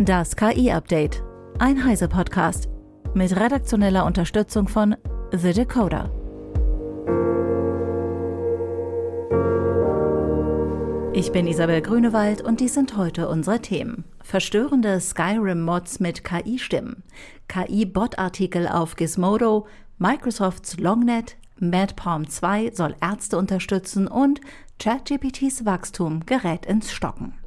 Das KI-Update. Ein Heise-Podcast. Mit redaktioneller Unterstützung von The Decoder. Ich bin Isabel Grünewald und dies sind heute unsere Themen. Verstörende Skyrim-Mods mit KI-Stimmen, KI-Bot-Artikel auf Gizmodo, Microsofts Longnet, MadPalm 2 soll Ärzte unterstützen und ChatGPTs Wachstum gerät ins Stocken.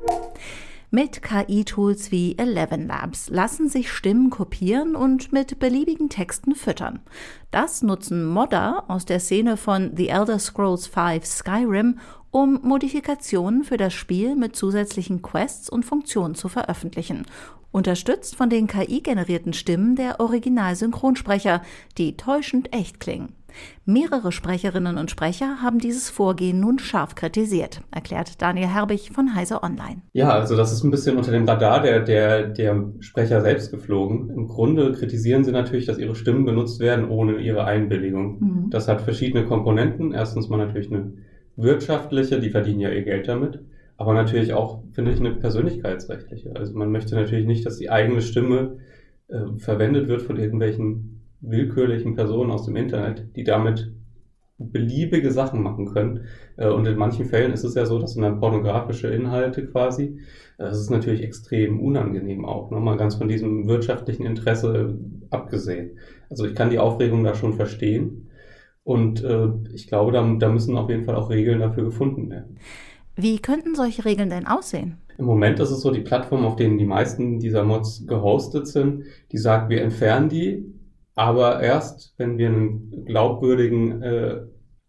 Mit KI-Tools wie Eleven Labs lassen sich Stimmen kopieren und mit beliebigen Texten füttern. Das nutzen Modder aus der Szene von The Elder Scrolls V Skyrim, um Modifikationen für das Spiel mit zusätzlichen Quests und Funktionen zu veröffentlichen. Unterstützt von den KI-generierten Stimmen der Originalsynchronsprecher, die täuschend echt klingen. Mehrere Sprecherinnen und Sprecher haben dieses Vorgehen nun scharf kritisiert, erklärt Daniel Herbig von Heise Online. Ja, also das ist ein bisschen unter dem Radar der, der, der Sprecher selbst geflogen. Im Grunde kritisieren sie natürlich, dass ihre Stimmen benutzt werden ohne ihre Einwilligung. Mhm. Das hat verschiedene Komponenten. Erstens mal natürlich eine wirtschaftliche, die verdienen ja ihr Geld damit. Aber natürlich auch, finde ich, eine persönlichkeitsrechtliche. Also man möchte natürlich nicht, dass die eigene Stimme äh, verwendet wird von irgendwelchen willkürlichen Personen aus dem Internet, die damit beliebige Sachen machen können. Äh, und in manchen Fällen ist es ja so, dass sind dann pornografische Inhalte quasi. Äh, das ist natürlich extrem unangenehm auch, nochmal ganz von diesem wirtschaftlichen Interesse abgesehen. Also ich kann die Aufregung da schon verstehen. Und äh, ich glaube, da, da müssen auf jeden Fall auch Regeln dafür gefunden werden. Wie könnten solche Regeln denn aussehen? Im Moment ist es so, die Plattform, auf denen die meisten dieser Mods gehostet sind, die sagt, wir entfernen die aber erst, wenn wir einen glaubwürdigen äh,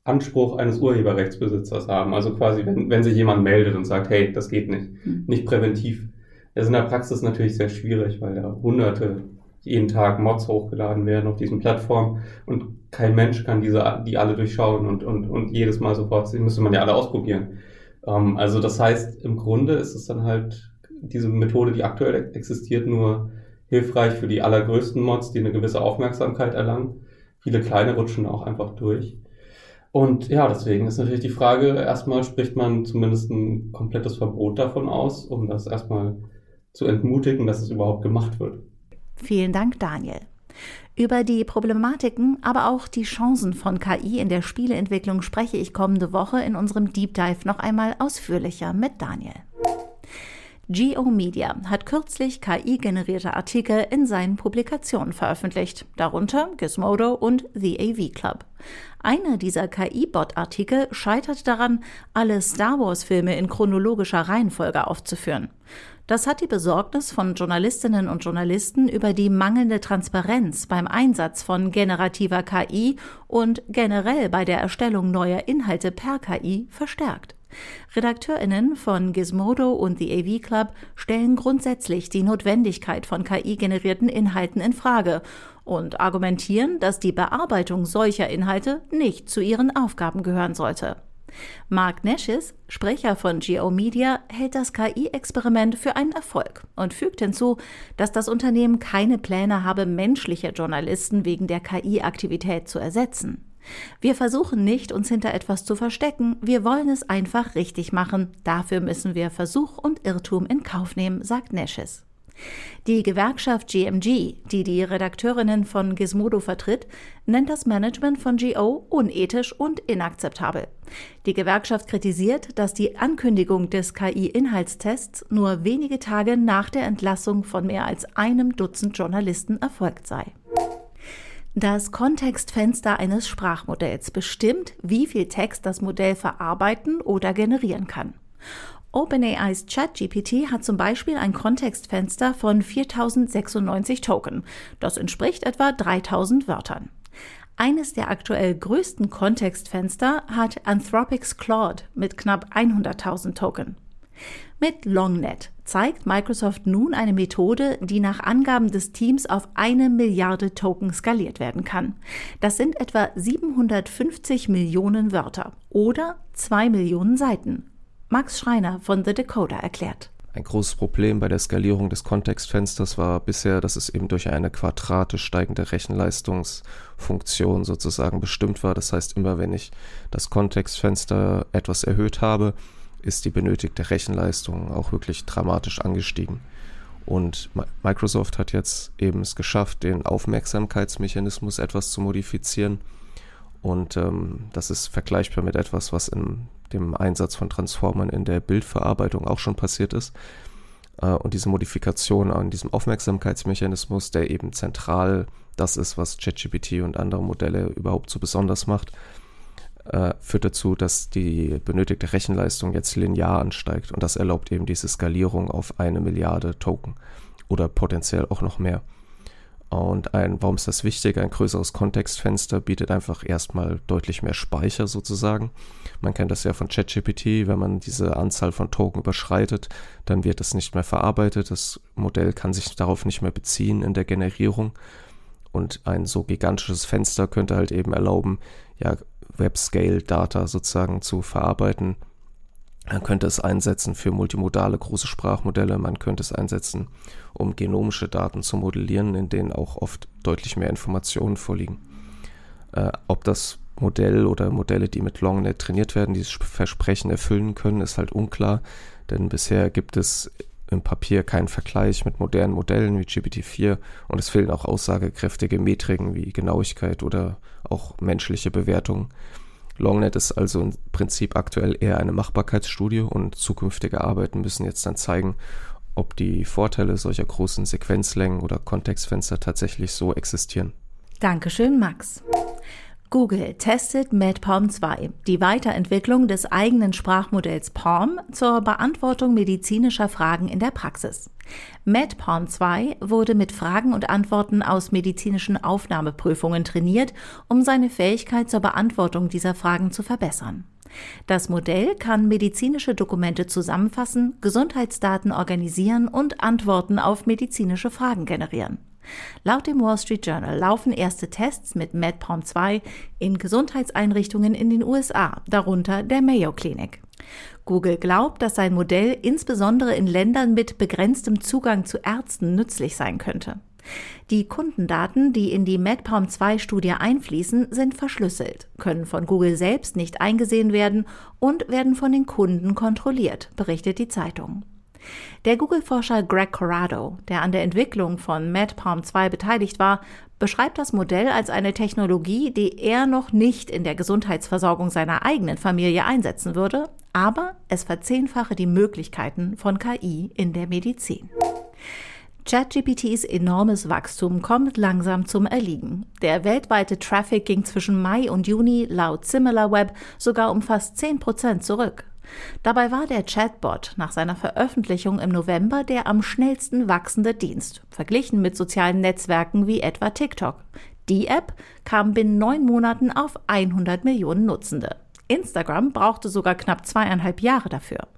Anspruch eines Urheberrechtsbesitzers haben. Also quasi, wenn, wenn sich jemand meldet und sagt, hey, das geht nicht, mhm. nicht präventiv. Das ist in der Praxis natürlich sehr schwierig, weil da hunderte jeden Tag Mods hochgeladen werden auf diesen Plattformen und kein Mensch kann diese, die alle durchschauen und, und, und jedes Mal sofort, die müsste man ja alle ausprobieren. Ähm, also das heißt, im Grunde ist es dann halt diese Methode, die aktuell existiert, nur hilfreich für die allergrößten Mods, die eine gewisse Aufmerksamkeit erlangen. Viele kleine rutschen auch einfach durch. Und ja, deswegen ist natürlich die Frage, erstmal spricht man zumindest ein komplettes Verbot davon aus, um das erstmal zu entmutigen, dass es überhaupt gemacht wird. Vielen Dank, Daniel. Über die Problematiken, aber auch die Chancen von KI in der Spieleentwicklung spreche ich kommende Woche in unserem Deep Dive noch einmal ausführlicher mit Daniel. Geo Media hat kürzlich KI-generierte Artikel in seinen Publikationen veröffentlicht, darunter Gizmodo und The AV Club. Einer dieser KI-Bot-Artikel scheitert daran, alle Star Wars-Filme in chronologischer Reihenfolge aufzuführen. Das hat die Besorgnis von Journalistinnen und Journalisten über die mangelnde Transparenz beim Einsatz von generativer KI und generell bei der Erstellung neuer Inhalte per KI verstärkt. RedakteurInnen von Gizmodo und The AV Club stellen grundsätzlich die Notwendigkeit von KI-generierten Inhalten in Frage und argumentieren, dass die Bearbeitung solcher Inhalte nicht zu ihren Aufgaben gehören sollte. Mark Nashis, Sprecher von Geo Media, hält das KI-Experiment für einen Erfolg und fügt hinzu, dass das Unternehmen keine Pläne habe, menschliche Journalisten wegen der KI-Aktivität zu ersetzen. Wir versuchen nicht, uns hinter etwas zu verstecken, wir wollen es einfach richtig machen. Dafür müssen wir Versuch und Irrtum in Kauf nehmen, sagt Nesches. Die Gewerkschaft GMG, die die Redakteurinnen von Gizmodo vertritt, nennt das Management von GO unethisch und inakzeptabel. Die Gewerkschaft kritisiert, dass die Ankündigung des KI-Inhaltstests nur wenige Tage nach der Entlassung von mehr als einem Dutzend Journalisten erfolgt sei. Das Kontextfenster eines Sprachmodells bestimmt, wie viel Text das Modell verarbeiten oder generieren kann. OpenAIs ChatGPT hat zum Beispiel ein Kontextfenster von 4096 Token. Das entspricht etwa 3000 Wörtern. Eines der aktuell größten Kontextfenster hat Anthropics Claude mit knapp 100.000 Token. Mit LongNet zeigt Microsoft nun eine Methode, die nach Angaben des Teams auf eine Milliarde Token skaliert werden kann. Das sind etwa 750 Millionen Wörter oder zwei Millionen Seiten. Max Schreiner von The Decoder erklärt. Ein großes Problem bei der Skalierung des Kontextfensters war bisher, dass es eben durch eine quadratisch steigende Rechenleistungsfunktion sozusagen bestimmt war. Das heißt, immer wenn ich das Kontextfenster etwas erhöht habe, ist die benötigte Rechenleistung auch wirklich dramatisch angestiegen. Und Microsoft hat jetzt eben es geschafft, den Aufmerksamkeitsmechanismus etwas zu modifizieren. Und ähm, das ist vergleichbar mit etwas, was in dem Einsatz von Transformern in der Bildverarbeitung auch schon passiert ist. Äh, und diese Modifikation an diesem Aufmerksamkeitsmechanismus, der eben zentral das ist, was ChatGPT und andere Modelle überhaupt so besonders macht, äh, führt dazu, dass die benötigte Rechenleistung jetzt linear ansteigt und das erlaubt eben diese Skalierung auf eine Milliarde Token oder potenziell auch noch mehr. Und ein, warum ist das wichtig? Ein größeres Kontextfenster bietet einfach erstmal deutlich mehr Speicher sozusagen. Man kennt das ja von ChatGPT, wenn man diese Anzahl von Token überschreitet, dann wird das nicht mehr verarbeitet. Das Modell kann sich darauf nicht mehr beziehen in der Generierung. Und ein so gigantisches Fenster könnte halt eben erlauben, ja, Web-Scale-Data sozusagen zu verarbeiten. Man könnte es einsetzen für multimodale große Sprachmodelle, man könnte es einsetzen, um genomische Daten zu modellieren, in denen auch oft deutlich mehr Informationen vorliegen. Äh, ob das Modell oder Modelle, die mit LongNet trainiert werden, dieses Versprechen erfüllen können, ist halt unklar, denn bisher gibt es im Papier keinen Vergleich mit modernen Modellen wie GPT-4 und es fehlen auch aussagekräftige Metriken wie Genauigkeit oder auch menschliche Bewertungen. Longnet ist also im Prinzip aktuell eher eine Machbarkeitsstudie und zukünftige Arbeiten müssen jetzt dann zeigen, ob die Vorteile solcher großen Sequenzlängen oder Kontextfenster tatsächlich so existieren. Dankeschön, Max. Google testet MedPalm 2, die Weiterentwicklung des eigenen Sprachmodells Palm zur Beantwortung medizinischer Fragen in der Praxis. MedPalm 2 wurde mit Fragen und Antworten aus medizinischen Aufnahmeprüfungen trainiert, um seine Fähigkeit zur Beantwortung dieser Fragen zu verbessern. Das Modell kann medizinische Dokumente zusammenfassen, Gesundheitsdaten organisieren und Antworten auf medizinische Fragen generieren. Laut dem Wall Street Journal laufen erste Tests mit MedPalm 2 in Gesundheitseinrichtungen in den USA, darunter der Mayo Clinic. Google glaubt, dass sein Modell insbesondere in Ländern mit begrenztem Zugang zu Ärzten nützlich sein könnte. Die Kundendaten, die in die MedPalm 2 Studie einfließen, sind verschlüsselt, können von Google selbst nicht eingesehen werden und werden von den Kunden kontrolliert, berichtet die Zeitung. Der Google-Forscher Greg Corrado, der an der Entwicklung von MedPalm 2 beteiligt war, beschreibt das Modell als eine Technologie, die er noch nicht in der Gesundheitsversorgung seiner eigenen Familie einsetzen würde, aber es verzehnfache die Möglichkeiten von KI in der Medizin. ChatGPTs enormes Wachstum kommt langsam zum Erliegen. Der weltweite Traffic ging zwischen Mai und Juni laut SimilarWeb sogar um fast 10 Prozent zurück. Dabei war der Chatbot nach seiner Veröffentlichung im November der am schnellsten wachsende Dienst, verglichen mit sozialen Netzwerken wie etwa TikTok. Die App kam binnen neun Monaten auf 100 Millionen Nutzende. Instagram brauchte sogar knapp zweieinhalb Jahre dafür.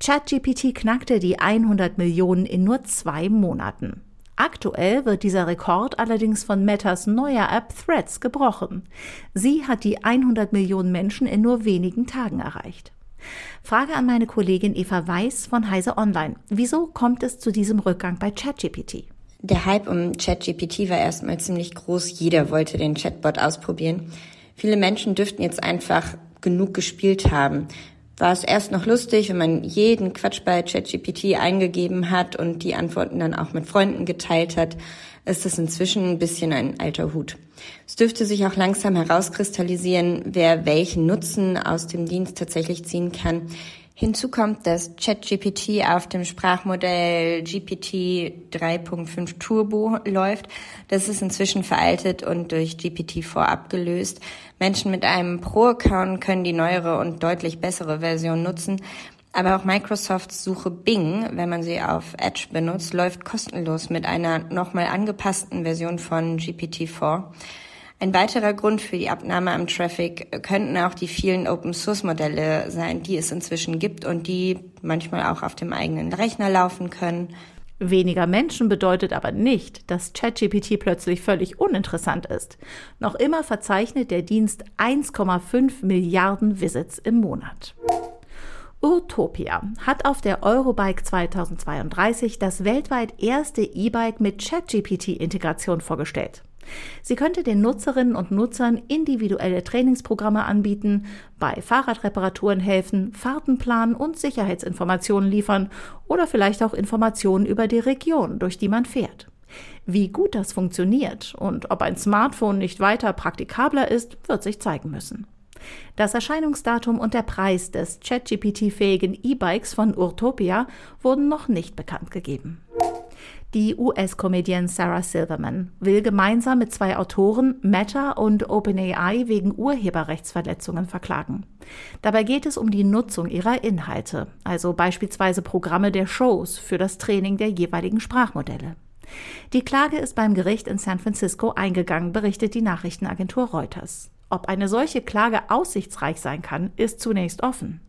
ChatGPT knackte die 100 Millionen in nur zwei Monaten. Aktuell wird dieser Rekord allerdings von Metas neuer App Threads gebrochen. Sie hat die 100 Millionen Menschen in nur wenigen Tagen erreicht. Frage an meine Kollegin Eva Weiß von Heise Online. Wieso kommt es zu diesem Rückgang bei ChatGPT? Der Hype um ChatGPT war erstmal ziemlich groß. Jeder wollte den Chatbot ausprobieren. Viele Menschen dürften jetzt einfach genug gespielt haben. War es erst noch lustig, wenn man jeden Quatsch bei ChatGPT eingegeben hat und die Antworten dann auch mit Freunden geteilt hat ist es inzwischen ein bisschen ein alter Hut. Es dürfte sich auch langsam herauskristallisieren, wer welchen Nutzen aus dem Dienst tatsächlich ziehen kann. Hinzu kommt, dass ChatGPT auf dem Sprachmodell GPT 3.5 Turbo läuft. Das ist inzwischen veraltet und durch GPT-4 abgelöst. Menschen mit einem Pro-Account können die neuere und deutlich bessere Version nutzen. Aber auch Microsofts Suche Bing, wenn man sie auf Edge benutzt, läuft kostenlos mit einer nochmal angepassten Version von GPT-4. Ein weiterer Grund für die Abnahme am Traffic könnten auch die vielen Open-Source-Modelle sein, die es inzwischen gibt und die manchmal auch auf dem eigenen Rechner laufen können. Weniger Menschen bedeutet aber nicht, dass ChatGPT plötzlich völlig uninteressant ist. Noch immer verzeichnet der Dienst 1,5 Milliarden Visits im Monat. Utopia hat auf der Eurobike 2032 das weltweit erste E-Bike mit ChatGPT-Integration vorgestellt. Sie könnte den Nutzerinnen und Nutzern individuelle Trainingsprogramme anbieten, bei Fahrradreparaturen helfen, Fahrten planen und Sicherheitsinformationen liefern oder vielleicht auch Informationen über die Region, durch die man fährt. Wie gut das funktioniert und ob ein Smartphone nicht weiter praktikabler ist, wird sich zeigen müssen. Das Erscheinungsdatum und der Preis des ChatGPT-fähigen E-Bikes von Urtopia wurden noch nicht bekannt gegeben. Die US-Comedian Sarah Silverman will gemeinsam mit zwei Autoren Meta und OpenAI wegen Urheberrechtsverletzungen verklagen. Dabei geht es um die Nutzung ihrer Inhalte, also beispielsweise Programme der Shows für das Training der jeweiligen Sprachmodelle. Die Klage ist beim Gericht in San Francisco eingegangen, berichtet die Nachrichtenagentur Reuters. Ob eine solche Klage aussichtsreich sein kann, ist zunächst offen.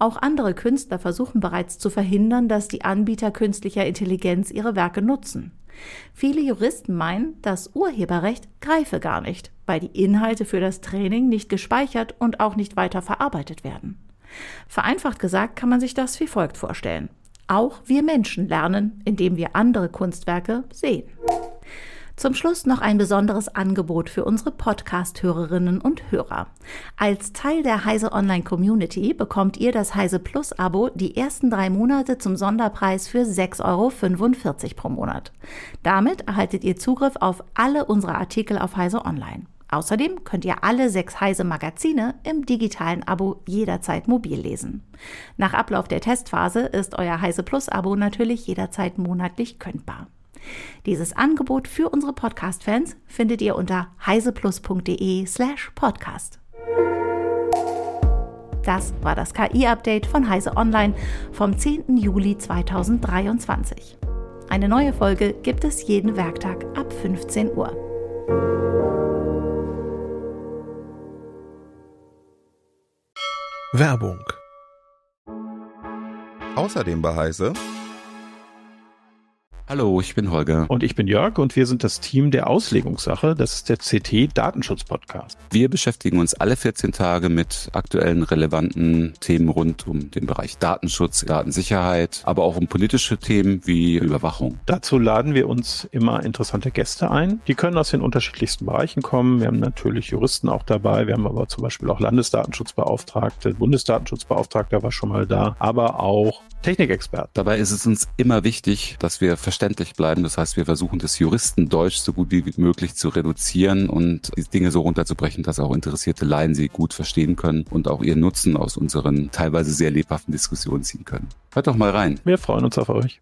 Auch andere Künstler versuchen bereits zu verhindern, dass die Anbieter künstlicher Intelligenz ihre Werke nutzen. Viele Juristen meinen, das Urheberrecht greife gar nicht, weil die Inhalte für das Training nicht gespeichert und auch nicht weiter verarbeitet werden. Vereinfacht gesagt kann man sich das wie folgt vorstellen. Auch wir Menschen lernen, indem wir andere Kunstwerke sehen. Zum Schluss noch ein besonderes Angebot für unsere Podcast-Hörerinnen und Hörer. Als Teil der Heise Online Community bekommt ihr das Heise Plus Abo die ersten drei Monate zum Sonderpreis für 6,45 Euro pro Monat. Damit erhaltet ihr Zugriff auf alle unsere Artikel auf Heise Online. Außerdem könnt ihr alle sechs Heise Magazine im digitalen Abo jederzeit mobil lesen. Nach Ablauf der Testphase ist euer Heise Plus Abo natürlich jederzeit monatlich kündbar. Dieses Angebot für unsere Podcast-Fans findet ihr unter heiseplus.de slash podcast. Das war das KI-Update von Heise Online vom 10. Juli 2023. Eine neue Folge gibt es jeden Werktag ab 15 Uhr. Werbung. Außerdem bei Heise Hallo, ich bin Holger. Und ich bin Jörg und wir sind das Team der Auslegungssache. Das ist der CT Datenschutz Podcast. Wir beschäftigen uns alle 14 Tage mit aktuellen relevanten Themen rund um den Bereich Datenschutz, Datensicherheit, aber auch um politische Themen wie Überwachung. Dazu laden wir uns immer interessante Gäste ein. Die können aus den unterschiedlichsten Bereichen kommen. Wir haben natürlich Juristen auch dabei. Wir haben aber zum Beispiel auch Landesdatenschutzbeauftragte, Bundesdatenschutzbeauftragter war schon mal da, aber auch Technikexperten. Dabei ist es uns immer wichtig, dass wir verständlich bleiben. Das heißt, wir versuchen das Juristendeutsch so gut wie möglich zu reduzieren und die Dinge so runterzubrechen, dass auch interessierte Laien sie gut verstehen können und auch ihren Nutzen aus unseren teilweise sehr lebhaften Diskussionen ziehen können. Hört doch mal rein. Wir freuen uns auf euch.